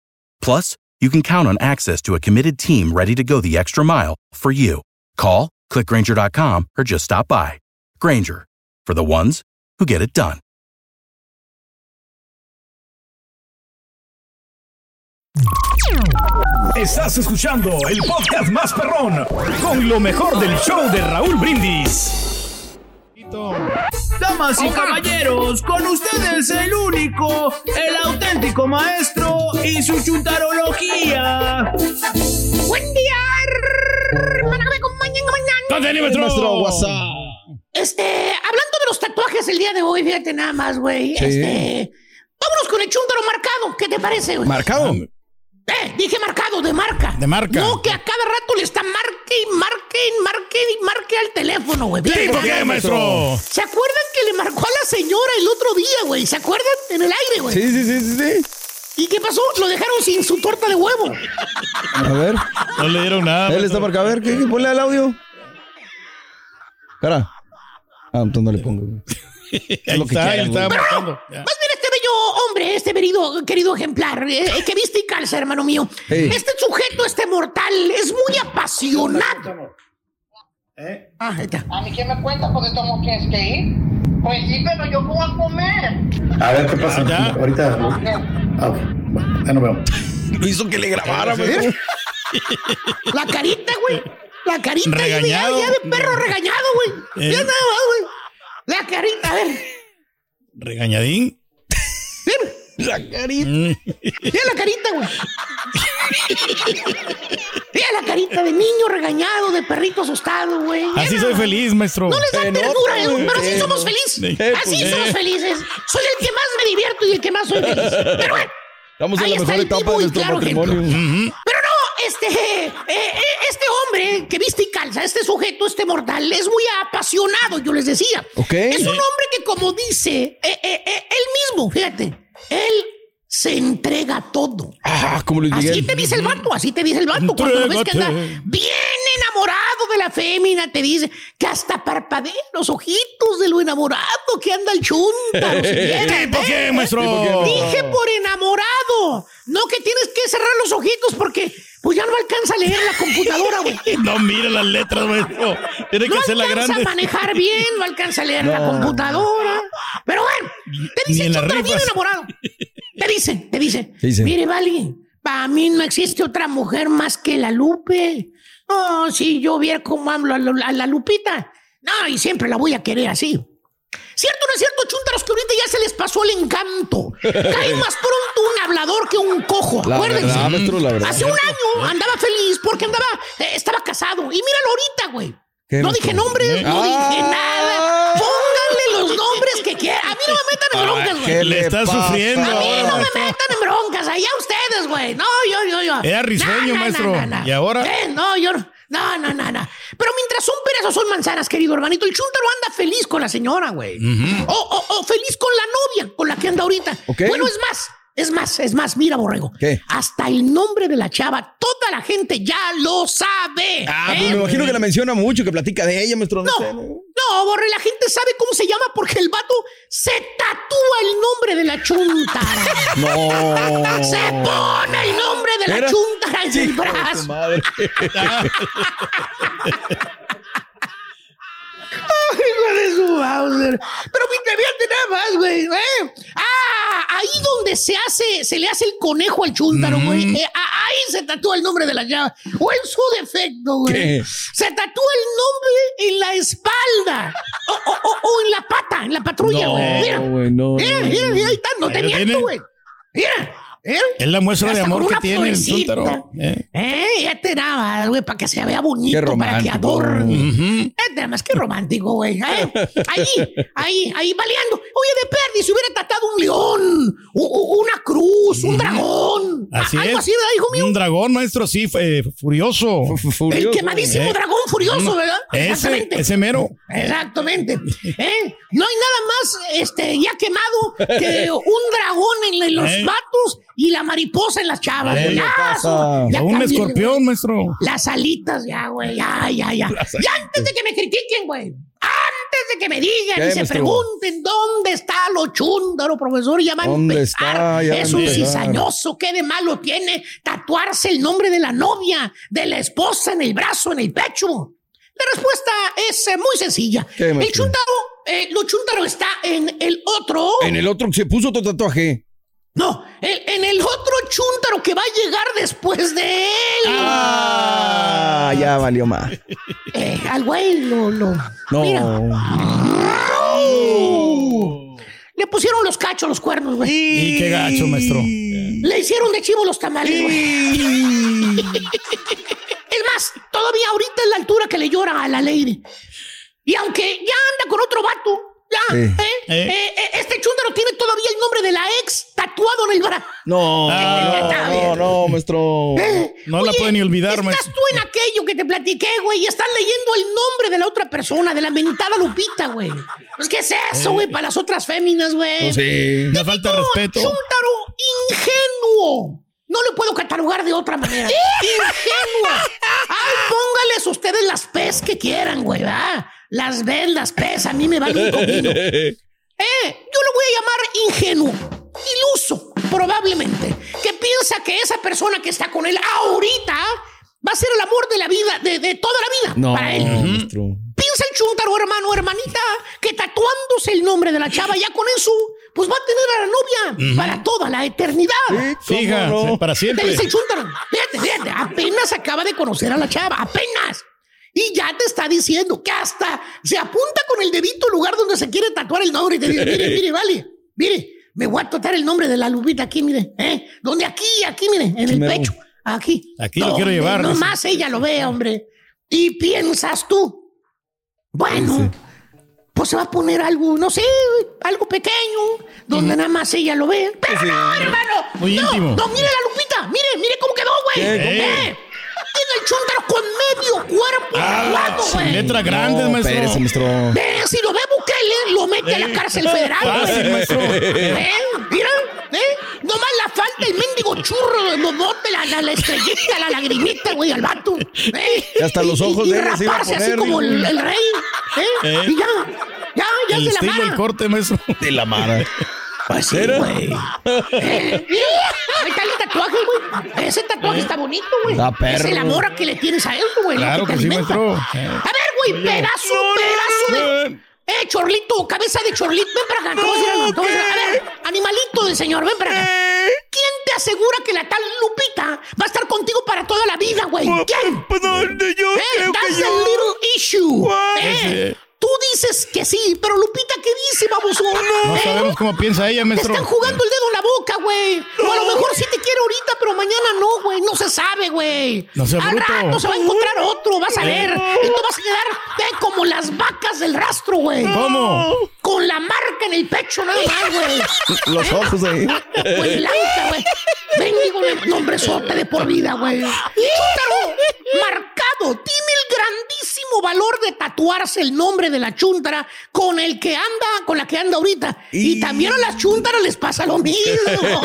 Plus, you can count on access to a committed team ready to go the extra mile for you. Call, clickgranger.com, or just stop by. Granger, for the ones who get it done. Estás escuchando el podcast más perrón con lo mejor del show de Raúl Brindis. Damas y caballeros, con ustedes el único, el auténtico maestro y su chuntarología. Buen día. Maestro, WhatsApp. Este, hablando de los tatuajes el día de hoy, fíjate nada más, güey. Sí. Este, vámonos con el chúntaro marcado. ¿Qué te parece, güey? ¿Marcado? Eh, dije marcado, de marca. De marca. No, que a cada rato le está marque y marque al teléfono, güey. ¿Tipo qué, maestro? ¿Se acuerdan que le marcó a la señora el otro día, güey? ¿Se acuerdan? En el aire, güey. Sí, sí, sí, sí, sí. ¿Y qué pasó? Lo dejaron sin su torta de huevo. A ver. No le dieron nada. Él está marcado. A ver, ¿qué? qué? Ponle al audio. Espera. Ah, entonces no le pongo. Ahí lo que está, quieran, ahí está. Más bien este bello hombre, este querido, querido ejemplar, eh, que viste y calza, hermano mío. Hey. Este sujeto, este mortal, es muy apasionado. Ah, ahí está. ¿A mí quién me cuenta? Porque tomo tienes que ir. Pues sí, pero yo voy a comer. A ver qué pasa. Ahorita. Ah, ok. Bueno, ya nos vemos. Hizo que le grabara, maestro. La carita, güey. La carita ya- Regañado. Ya, ya de perro regañado, güey. Eh. Ya nada más, güey. La carita, a ver. Regañadín. La carita. Mira la carita, güey. Mira la carita de niño regañado, de perrito asustado, güey. Así soy feliz, maestro. No les da ternura, ¿eh? pero así Eh, somos felices. Eh, Así pues, somos eh. felices. Soy el que más me divierto y el que más soy feliz. Pero bueno, Estamos en Ahí la está mejor el etapa de y nuestro claro matrimonio. Pero no, este, eh, este hombre que viste y calza, este sujeto, este mortal, es muy apasionado, yo les decía. Es un hombre que, como dice eh, eh, eh, él mismo, fíjate, él se entrega todo. Ah, como Luis Así te dice el vato, así te dice el vato. Cuando lo ves que anda bien enamorado de la fémina, te dice que hasta parpadea los ojitos de lo enamorado que anda el si vieras, ¿Tipo ¿eh? qué, maestro? Dije por enamorado. No que tienes que cerrar los ojitos porque pues ya no alcanza a leer la computadora, güey. No mira las letras, maestro. Tiene que No hacerla alcanza grande. a manejar bien, no alcanza a leer la No. computadora. Pero bueno, te Ni dice en el las chuntaro bien enamorado. Te dice, te dice, ¿Qué dice? mire, Vali, para mí no existe otra mujer más que la Lupe. No, si yo viera cómo hablo a, la- a la Lupita, no, y siempre la voy a querer así. ¿Cierto o no es cierto, chuntaros, que ahorita ya se les pasó el encanto? Cae más pronto un hablador que un cojo, La acuérdense. verdad, maestro, la verdad. Hace un año andaba feliz porque andaba, eh, estaba casado. Y míralo ahorita, güey. ¿Qué, No dije nombres, no Ah. dije nada. Pónganle los nombres que quieran. A mí no me metan en broncas, güey. ¿Qué le está sufriendo? A mí no me metan en broncas, allá ustedes, güey. No, yo, yo, yo. Era risueño, maestro. ¿Y ahora? Eh, no, yo no. No, no, no, no. Pero mientras son peras o son manzanas, querido hermanito, el chúntaro anda feliz con la señora, güey. o, o- o feliz con la novia con la que anda ahorita. Ok. Bueno, es más, es más, es más, mira, borrego. ¿Qué? Hasta el nombre de la chava, toda la gente ya lo sabe. Ah, ¿eh? pues me imagino que la menciona mucho, que platica de ella, maestro. No, No, sé, ¿no? no, Borre, la gente sabe cómo se llama porque el vato se tatúa el nombre de la chuntara. No. Se pone el nombre de la Mira. chuntara en el de tu brazo. madre. Ay, hijo de su Bowser. Pero fíjate nada más, güey. ¿eh? Ah, ahí donde se hace, se le hace el conejo al chúntaro, güey. Mm. eh, ah, ahí se tatúa el nombre de la llave. O en su defecto, güey. Se tatúa el nombre en la espalda. O, o- o- o en la pata, en la patrulla, No, güey. Mira. no, Mira, no, mira, no. mira, ahí está, no te miento, güey. Mira. ¿Eh? Es la muestra de amor que tiene el chúntaro. Eh. Eh, ya te daba, güey, para que se vea bonito, Qué para que romántico. adorne. De más que romántico, güey. ¿eh? Ahí, ahí, ahí, baleando. Oye, de Perdi, si hubiera tratado un león, u- u- una cruz, un dragón. Así algo es. así, ¿verdad, hijo mío? Un dragón, maestro, sí, eh, furioso. El quemadísimo Eh. dragón furioso, ¿verdad? Ese, Exactamente. ese mero. Exactamente. ¿Eh? No hay nada más este, ya quemado que un dragón en, los Eh. Y la mariposa en las chavas. Güey. ¿qué Ya, ya un también, escorpión, güey. maestro. Las alitas, ya, güey. Ya, ya, ya. Ya antes de que me critiquen, güey. Antes de que me digan ¿Qué, y se pregunten dónde está lo chúndaro, profesor, ya van a ¿Dónde empezar. está? Ya a es un cizañoso. ¿Qué de malo tiene tatuarse el nombre de la novia, de la esposa en el brazo, en el pecho? La respuesta es eh, muy sencilla. ¿Qué, el chúntaro, eh, lo chúntaro está en el otro. En el otro se puso otro tatuaje. No, el- en el otro chúntaro que va a llegar después de él. Ah, ya valió más. Eh, al güey lo, lo- No. Mira. Le pusieron los cachos, los cuernos, güey. Y qué gacho, maestro. Le hicieron de chivo los tamales, güey. es más, todavía ahorita es la altura que le llora a la lady. Y aunque ya anda con otro vato, ya, Sí. ¿eh? Eh. Eh, eh, este chúndaro tiene todavía el nombre de la ex tatuado en el brazo. No, no, no, no, maestro. No la puede ni olvidar, Estás maestro. tú en aquello que te platiqué, güey, y estás leyendo el nombre de la otra persona, de la mentada Lupita, güey. Pues, ¿qué es eso, güey? Para las otras féminas, güey. Pues sí. Una falta de respeto. Chúntaro ingenuo. No lo puedo catalogar de otra manera. Ingenuo. Ay, póngales ustedes las pes que quieran, güey, ¿verdad? Las ves, las pes, a mí me van un comino. Eh, yo lo voy a llamar ingenuo, iluso, probablemente, que piensa que esa persona que está con él ahorita va a ser el amor de la vida, de, de toda la vida No, para él. maestro. Piensa el chúntaro, hermano, hermanita, que tatuándose el nombre de la chava, ya con eso, pues va a tener a la novia Ujú. para toda la eternidad. Fija, sí, para siempre. Te dice el chúntaro, fíjate, fíjate, apenas acaba de conocer a la chava, apenas. Y ya te está diciendo que hasta se apunta con el dedito al lugar donde se quiere tatuar el nombre y te dice, mire, mire, vale, mire, me voy a tatuar el nombre de la lupita aquí, mire, ¿eh? Donde aquí, aquí, mire, en el pecho, aquí. Aquí lo quiero llevar, dice. Nomás ella lo ve, hombre. Y piensas tú, bueno, pues se va a poner algo, no sé, algo pequeño, donde nada más ella lo ve. Pero no, hermano. Muy no, íntimo. No, mire la lupita, mire, mire cómo quedó, güey. Tiene el medio cuerpo tatuado, sin güey. letra grande, No, maestro. espérese, maestro. Ve, si lo ve Bukele, lo mete a la Eh, cárcel federal, güey. maestro. ¿Eh? Mira, ¿eh? Nomás la falta el mendigo churro de momote, la, la, la estrellita, la lagrimita, güey, al vato. ¿eh? Y hasta los ojos y, de y ella se iba a raparse así como el, rey. ¿eh? Eh. Y ya, ya, ya El se la estilo, el mara. corte, maestro. De la mara. Pues sí, güey. Ahí está el tatuaje, güey. Ese tatuaje está bonito, güey. Es el amor que le tienes a eso, güey. Claro te que sí, maestro. A ver, güey, pedazo, pedazo de. Eh, chorlito, cabeza de chorlito, ven para acá. algo, te voy a ver, animalito del señor, ven para acá. ¿Quién te asegura que la tal Lupita va a estar contigo para toda la vida, güey? ¿Quién? ¿Dónde yo Eh, creo that's que a yo? little issue. Eh, tú dices que sí, pero Lupita, ¿qué dice, babosón? No Eh, sabemos cómo piensa ella, te maestro. están jugando el dedo en la boca, güey. O a lo mejor sí te quiere ahorita, pero mañana no, güey. No se sabe, güey. No Al bruto. rato se va a encontrar otro, vas a ver. Y tú vas a quedar como las vacas del rastro, güey. ¿Cómo? Con la marca en el pecho, nada más, güey. Los ojos ahí. Pues blanca, güey. Bendigo nombrezote de por vida, güey. Chúntaro marcado. Tiene el grandísimo valor de tatuarse el nombre de la chúntara con el que anda, con la que anda ahorita. Y, también a las chúntaras les pasa lo mismo.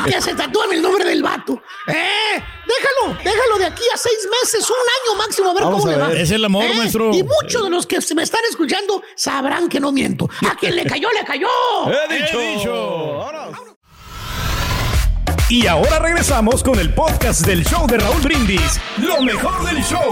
que se tatúan el nombre del vato. ¡Eh! Déjalo, déjalo de aquí a seis meses, un año máximo, a ver Vamos cómo a le va. Es el amor, ¿Eh? maestro. Y muchos de los que se me están escuchando sabrán que no miento. A quien le cayó, le cayó. He dicho. Y ahora regresamos con el podcast del show de Raúl Brindis. Lo mejor del show.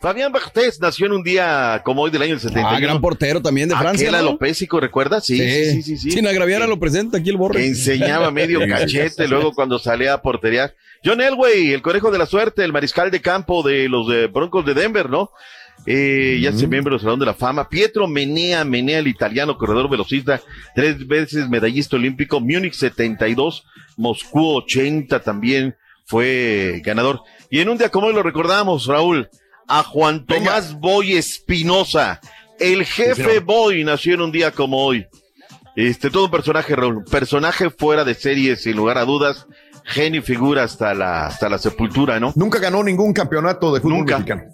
Fabián Bartés nació en un día como hoy del año 71. Ah, gran portero también de Francia. Aquel ¿no? alopésico, ¿recuerdas? Sí, sí, sí, sí, sí. Sin agraviar a lo presente, aquí el borre. Que enseñaba medio cachete luego cuando salía a portería. John Elway, el conejo de la suerte, el mariscal de campo de los eh, Broncos de Denver, ¿no? eh, ya se miembro del Salón de la Fama. Pietro Menea, Menea, el italiano corredor velocista, tres veces medallista olímpico, Múnich 72, Moscú 80 también fue ganador. Y en un día como hoy lo recordamos, Raúl, a Juan Tomás Boy Espinosa, el jefe. Boy nació en un día como hoy. Este, todo un personaje, Raúl, personaje fuera de serie, sin lugar a dudas, genio y figura hasta la, hasta la sepultura, ¿no? Nunca ganó ningún campeonato de fútbol Nunca. mexicano.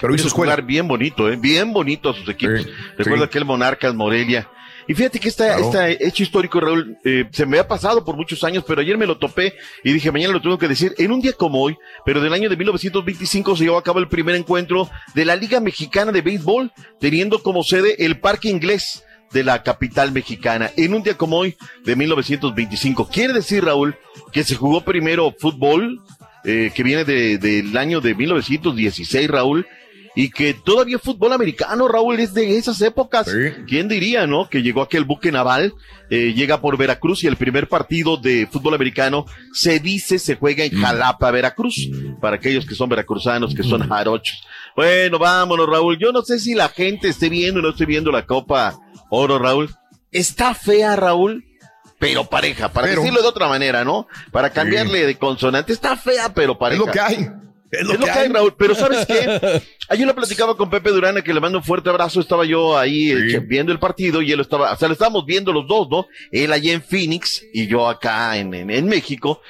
Pero hizo jugar bien bonito, ¿eh? bien bonito a sus equipos. Recuerdo sí. aquel Monarcas Morelia. Y fíjate que esta, Claro. este hecho histórico, Raúl, eh, se me ha pasado por muchos años, pero ayer me lo topé y dije, mañana lo tengo que decir. En un día como hoy, pero del año de 1925 se llevó a cabo el primer encuentro de la Liga Mexicana de Béisbol, teniendo como sede el Parque Inglés de la capital mexicana. En un día como hoy, de 1925. Quiere decir, Raúl, que se jugó primero fútbol, eh, que viene de- del año de 1916, Raúl, y que todavía fútbol americano, Raúl, es de esas épocas. ¿Quién diría, no? Que llegó aquel buque naval, eh, llega por Veracruz y el primer partido de fútbol americano se dice se juega en Jalapa, Veracruz, para aquellos que son veracruzanos, que son jarochos. Bueno, vámonos, Raúl. Yo no sé si la gente esté viendo o no esté viendo la Copa Oro, Raúl. Está fea, Raúl, pero pareja, para Pero- decirlo de otra manera, ¿no? Para cambiarle de consonante. Está fea, pero pareja. Es lo que hay. Es lo, que, hay, Raúl. Pero ¿sabes qué? Ayer lo platicaba con Pepe Durana, que le mando un fuerte abrazo. Estaba yo ahí eh, viendo el partido y él estaba, o sea, lo estábamos viendo los dos, ¿no? Él allá en Phoenix y yo acá en, en, en México.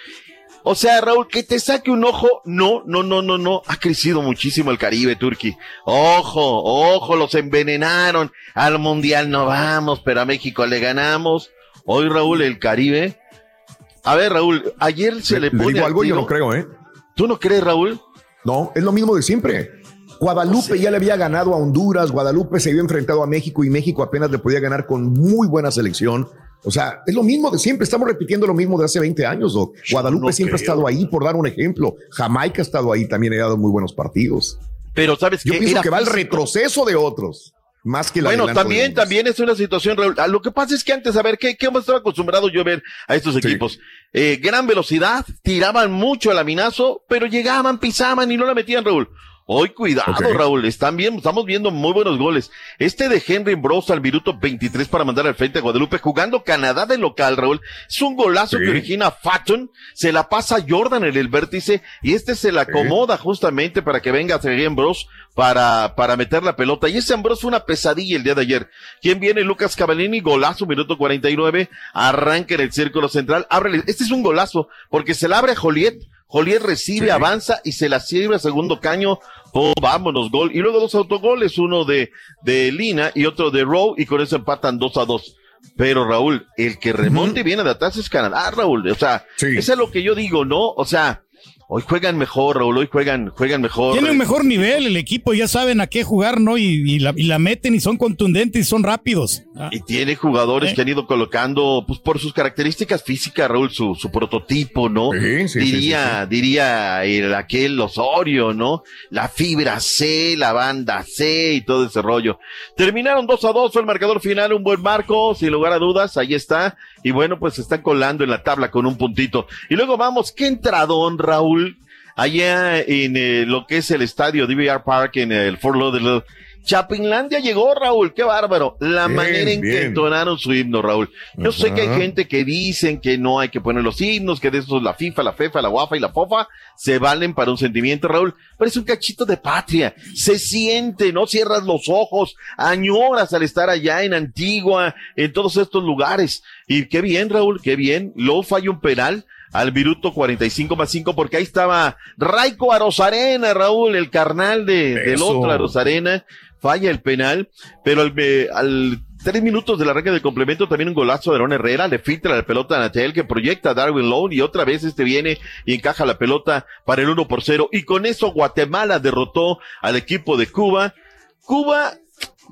O sea, Raúl, que te saque un ojo, no, no, no, no, no. Ha crecido muchísimo el Caribe, Turquí. Ojo, ojo, los envenenaron. Al Mundial no vamos, pero a México le ganamos. Hoy, Raúl, el Caribe. A ver, Raúl, ayer se le, Le pone digo al algo, yo no creo, ¿eh? ¿Tú no crees, Raúl? No, es lo mismo de siempre. Guadalupe ya le había ganado a Honduras, Guadalupe se había enfrentado a México y México apenas le podía ganar con muy buena selección. O sea, es lo mismo de siempre, estamos repitiendo lo mismo de hace 20 años, Doc. Guadalupe no siempre creo. ha estado ahí, por dar un ejemplo. Jamaica ha estado ahí, también ha dado muy buenos partidos. Pero sabes Yo qué? pienso que va físico. retroceso de otros, más que la Bueno, también, también es una situación, Raúl. Ah, Lo que pasa es que antes, a ver, ¿qué, qué hemos estado acostumbrado yo a ver a estos equipos? Eh, gran velocidad, tiraban mucho el laminazo, pero llegaban, pisaban y no la metían, Raúl. Hoy cuidado. Raúl, están bien, estamos viendo muy buenos goles. Este de Henry Bros al minuto 23 para mandar al frente a Guadalupe, jugando Canadá de local, Raúl. Es un golazo Sí. que origina Fatton, se la pasa Jordan en el vértice y este se la acomoda justamente para que venga Sergio Bros para, para meter la pelota. Y ese Ambrose fue una pesadilla el día de ayer. ¿Quién viene? Lucas Cavallini, golazo, minuto 49, arranca en el círculo central, abre, este es un golazo, porque se la abre a Joliet, Joliet recibe, avanza y se la sirve a segundo caño. Oh, vámonos, gol. Y luego dos autogoles, uno de, de Lina y otro de Rowe, y con eso empatan dos a dos. Pero Raúl, el que remonte y viene de atrás es Canadá, Raúl. O sea, eso es lo que yo digo, ¿no? O sea, hoy juegan mejor, Raúl, hoy juegan, juegan mejor. Tiene un mejor nivel el equipo, ya saben a qué jugar, ¿no? Y, y la, y la meten y son contundentes y son rápidos. Ah, Y tiene jugadores Eh. que han ido colocando, pues por sus características físicas, Raúl, su, su prototipo, ¿no? sí, sí, diría, diría el, aquel Osorio, ¿no? La fibra C, la banda C y todo ese rollo. Terminaron 2 a 2, fue el marcador final, un buen marco, sin lugar a dudas, ahí está. Y bueno, pues se están colando en la tabla con un puntito. Y luego vamos, qué entradón, Raúl, allá en eh, lo que es el estadio DVR Park en el Fort Lauderdale. Chapinlandia llegó, Raúl, qué bárbaro. La Bien, manera en que entonaron su himno, Raúl. Yo sé que hay gente que dicen que no hay que poner los himnos, que de esos la FIFA, la FEFA, la UAFA y la FOFA se valen para un sentimiento, Raúl. Pero es un cachito de patria. Se siente, no cierras los ojos, añoras al estar allá en Antigua, en todos estos lugares. Y qué bien, Raúl, qué bien. Luego falla un penal al minuto 45 más 5, porque ahí estaba Raico Arozarena, Raúl, el carnal de, del otro Arozarena, falla el penal, pero al, al tres minutos del arranque del complemento también un golazo de Aaron Herrera, le filtra la pelota a Natel que proyecta a Darwin Lone y otra vez este viene y encaja la pelota para el 1 por 0 y con eso Guatemala derrotó al equipo de Cuba. Cuba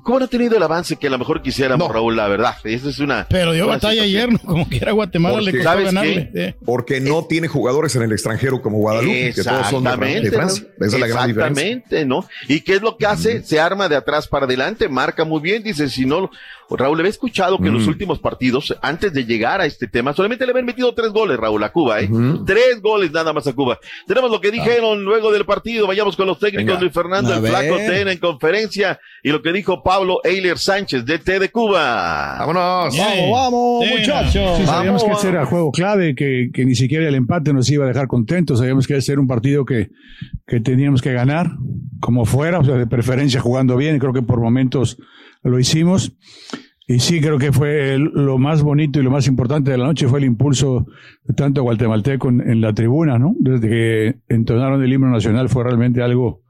¿Cómo no ha tenido el avance que a lo mejor quisiéramos, Raúl? La verdad, esa es una. Pero dio una batalla situación. ayer, ¿no? como que era Guatemala, le Porque, costó ¿sabes ganarle. qué? Eh. Porque no tiene jugadores en el extranjero como Guadalupe, que todos son de, Francia. ¿no? Esa es la gran diferencia. Exactamente, ¿no? ¿Y qué es lo que hace? Se arma de atrás para adelante, marca muy bien, dice, si no, Raúl, le había escuchado que en los últimos partidos, antes de llegar a este tema, solamente le habían metido tres goles, Raúl, a Cuba, ¿eh? Tres goles nada más a Cuba. Tenemos lo que dijeron luego del partido, vayamos con los técnicos, Venga. Luis Fernando, A el Flaco. Tena en conferencia, y lo que dijo Pablo Eiler Sánchez, DT de Cuba. Vámonos. Vamos, vamos, muchachos. Sí, sabíamos Vamos, que ese era juego clave, que, que ni siquiera el empate nos iba a dejar contentos. Sabíamos que ese era un partido que, que teníamos que ganar, como fuera, o sea, de preferencia jugando bien. y Creo que por momentos lo hicimos. Y sí, creo que fue el- lo más bonito y lo más importante de la noche fue el impulso de tanto guatemalteco en, en la tribuna, ¿no? Desde que entonaron el himno nacional fue realmente algo,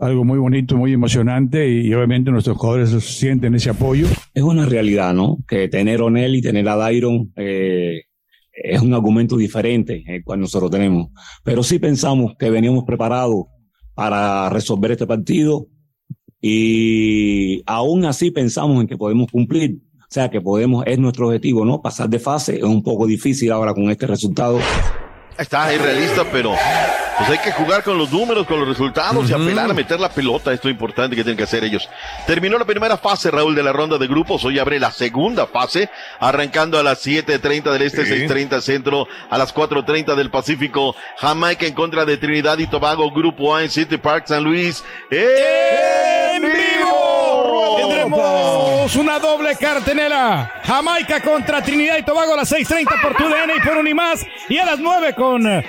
algo muy bonito, muy emocionante y, obviamente nuestros jugadores sienten ese apoyo. es una realidad, ¿no? Que tener a Onel y tener a Dairon eh, es un argumento diferente el cual nosotros tenemos. Pero sí pensamos que veníamos preparados para resolver este partido y aún así pensamos en que podemos cumplir. O sea, que podemos, es nuestro objetivo, ¿no? Pasar de fase es un poco difícil ahora con este resultado. Está es realista, pero pues hay que jugar con los números, con los resultados y apelar a meter la pelota. Esto es importante que tienen que hacer ellos. Terminó la primera fase, Raúl, de la ronda de grupos. Hoy abre la segunda fase, arrancando a las 7.30 del este, Sí. 6.30 centro, a las 4.30 del Pacífico. Jamaica en contra de Trinidad y Tobago, Grupo A en City Park, San Luis. ¡En vivo! Tendremos una doble cartenera. Jamaica contra Trinidad y Tobago a las 6.30 por TUDN y por Unimás. Y a las 9 con... eh,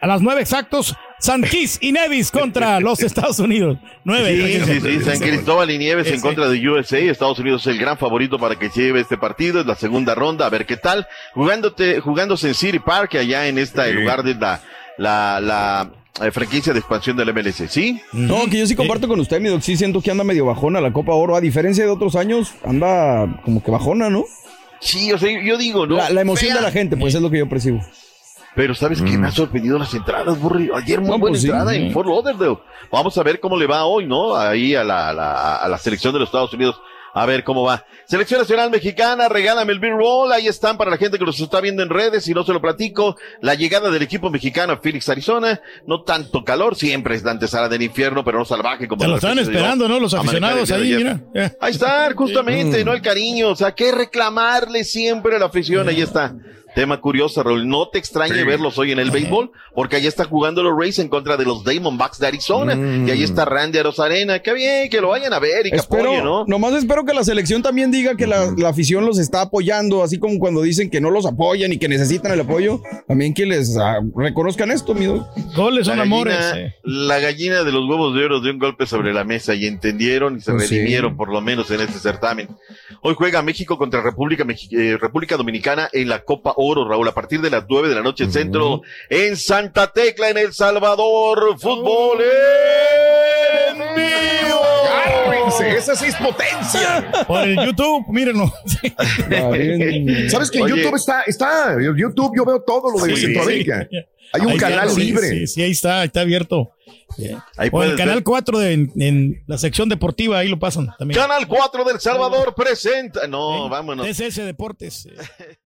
A las 9 exactos, San Kiss y Nevis contra los Estados Unidos. 9. Sí, sí, sí, San Cristóbal y Nieves en contra de USA. Estados Unidos es el gran favorito para que se lleve este partido. Es la segunda ronda, a ver qué tal. Jugándote, jugándose en City Park, allá en este lugar de la, la, la eh, franquicia de expansión del MLS, ¿sí? No, que yo sí comparto con usted, mi doc. Sí siento que anda medio bajona la Copa Oro. A diferencia de otros años, anda como que bajona, ¿no? Sí, o sea, yo digo, ¿no? La, la emoción Fea. de la gente, pues es lo que yo percibo. Pero ¿sabes qué? Me ha sorprendido las entradas, Burri. Ayer muy No, buena pues sí. entrada en Fort Lauderdale. Vamos a ver cómo le va hoy, ¿no? Ahí a la, la- a la selección de los Estados Unidos. A ver cómo va. Selección Nacional Mexicana, regálame el Beer Roll. Ahí están para la gente que los está viendo en redes. Si no se lo platico, la llegada del equipo mexicano a Phoenix, Arizona. No tanto calor, siempre es la antesala del infierno, pero no salvaje como Te lo están se esperando, ¿no? Los aficionados ahí, mira. Ahí está, justamente. ¿no? El cariño, o sea, que reclamarle siempre a la afición, ahí está. Tema curioso, Raúl, no te extrañe Sí. verlos hoy en el béisbol, porque ahí está jugando los Rays en contra de los Diamondbacks de Arizona, y ahí está Randy Arozarena, qué bien, que lo vayan a ver y que Espero, apoyen, ¿no? nomás espero que la selección también diga que la, la afición los está apoyando, así como cuando dicen que no los apoyan y que necesitan el apoyo, también que les ah, reconozcan esto, mi. Goles son La amores. gallina, eh. la gallina de los huevos de oro dio un golpe sobre la mesa y entendieron y se Pues sí. redimieron por lo menos en este certamen. Hoy juega México contra República, Mexi- eh, República Dominicana en la Copa Oro, Raúl, a partir de las nueve de la noche en centro, en Santa Tecla, en El Salvador, fútbol en vivo. Agárrense, esa sí es potencia. Por el YouTube, mírenlo. ¿Sabes que en Oye. YouTube está, está, en YouTube yo veo todo lo de Sí, Centroamérica. sí. Hay un Ahí canal libre. Sí, sí, ahí está, ahí está abierto. Ahí o el canal ver. 4 de, en, en la sección deportiva, ahí lo pasan también. Canal 4 del Salvador presenta. No, vámonos. TCS Deportes.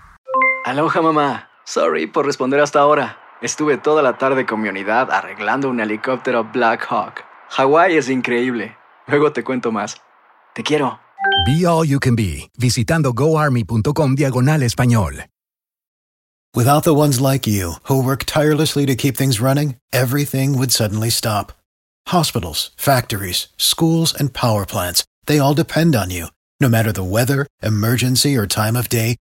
Aloha mamá. Sorry por responder hasta ahora. Estuve toda la tarde con mi unidad arreglando un helicóptero Black Hawk. Hawái es increíble. Luego te cuento más. Te quiero. Be All You Can Be, visitando goarmy.com diagonal español. Without the ones like you, who work tirelessly to keep things running, everything would suddenly stop. Hospitals, factories, schools, and power plants, they all depend on you. No matter the weather, emergency, or time of day,